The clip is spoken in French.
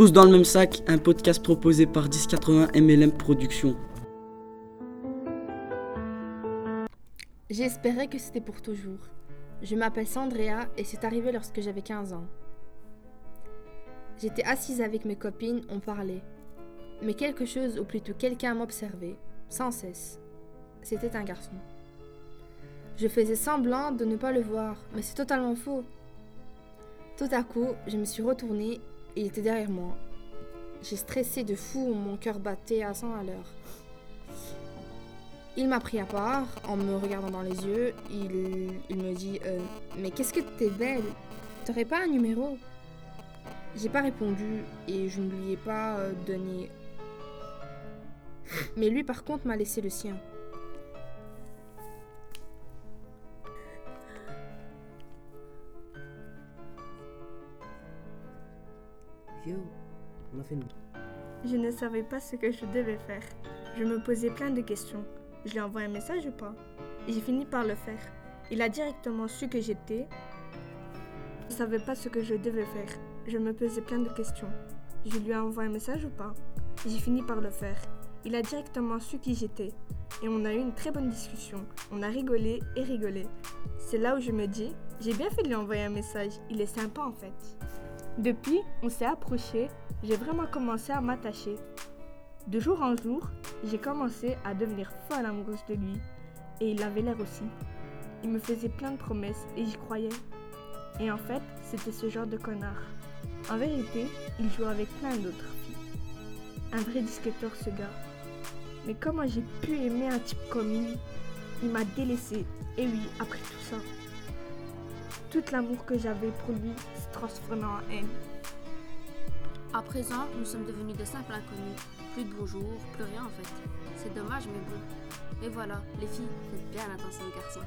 Tous dans le même sac, un podcast proposé par 1080 MLM Productions. J'espérais que c'était pour toujours. Je m'appelle Sandrea et c'est arrivé lorsque j'avais 15 ans. J'étais assise avec mes copines, on parlait. Mais quelque chose, ou plutôt quelqu'un m'observait, sans cesse. C'était un garçon. Je faisais semblant de ne pas le voir, mais c'est totalement faux. Tout à coup, je me suis retournée et il était derrière moi. J'ai stressé de fou, mon cœur battait à 100 à l'heure. Il m'a pris à part en me regardant dans les yeux. Il, me dit euh, Mais qu'est-ce que t'es belle? T'aurais pas un numéro? J'ai pas répondu et je ne lui ai pas euh, donné. Mais lui, par contre, m'a laissé le sien. Je ne savais pas ce que je devais faire. Je me posais plein de questions. Je lui ai envoyé un message ou pas? J'ai fini par le faire. Il a directement su que j'étais. Je ne savais pas ce que je devais faire. Je me posais plein de questions. Je lui ai envoyé un message ou pas? J'ai fini par le faire. Il a directement su qui j'étais. Et on a eu une très bonne discussion. On a rigolé et rigolé. C'est là où je me dis, j'ai bien fait de lui envoyer un message. Il est sympa en fait. Depuis, on s'est approché. J'ai vraiment commencé à m'attacher. De jour en jour, j'ai commencé à devenir folle amoureuse de lui. Et il avait l'air aussi. Il me faisait plein de promesses et j'y croyais. Et en fait, c'était ce genre de connard. En vérité, il jouait avec plein d'autres filles. Un vrai disquetteur ce gars. Mais comment j'ai pu aimer un type comme lui? Il m'a délaissé. Et oui, après tout ça. Tout l'amour que j'avais pour lui se transformait en haine. À présent, nous sommes devenus de simples inconnus. Plus de bonjour, plus rien en fait. C'est dommage, mais bon. Et voilà, les filles, faites bien attention aux garçons.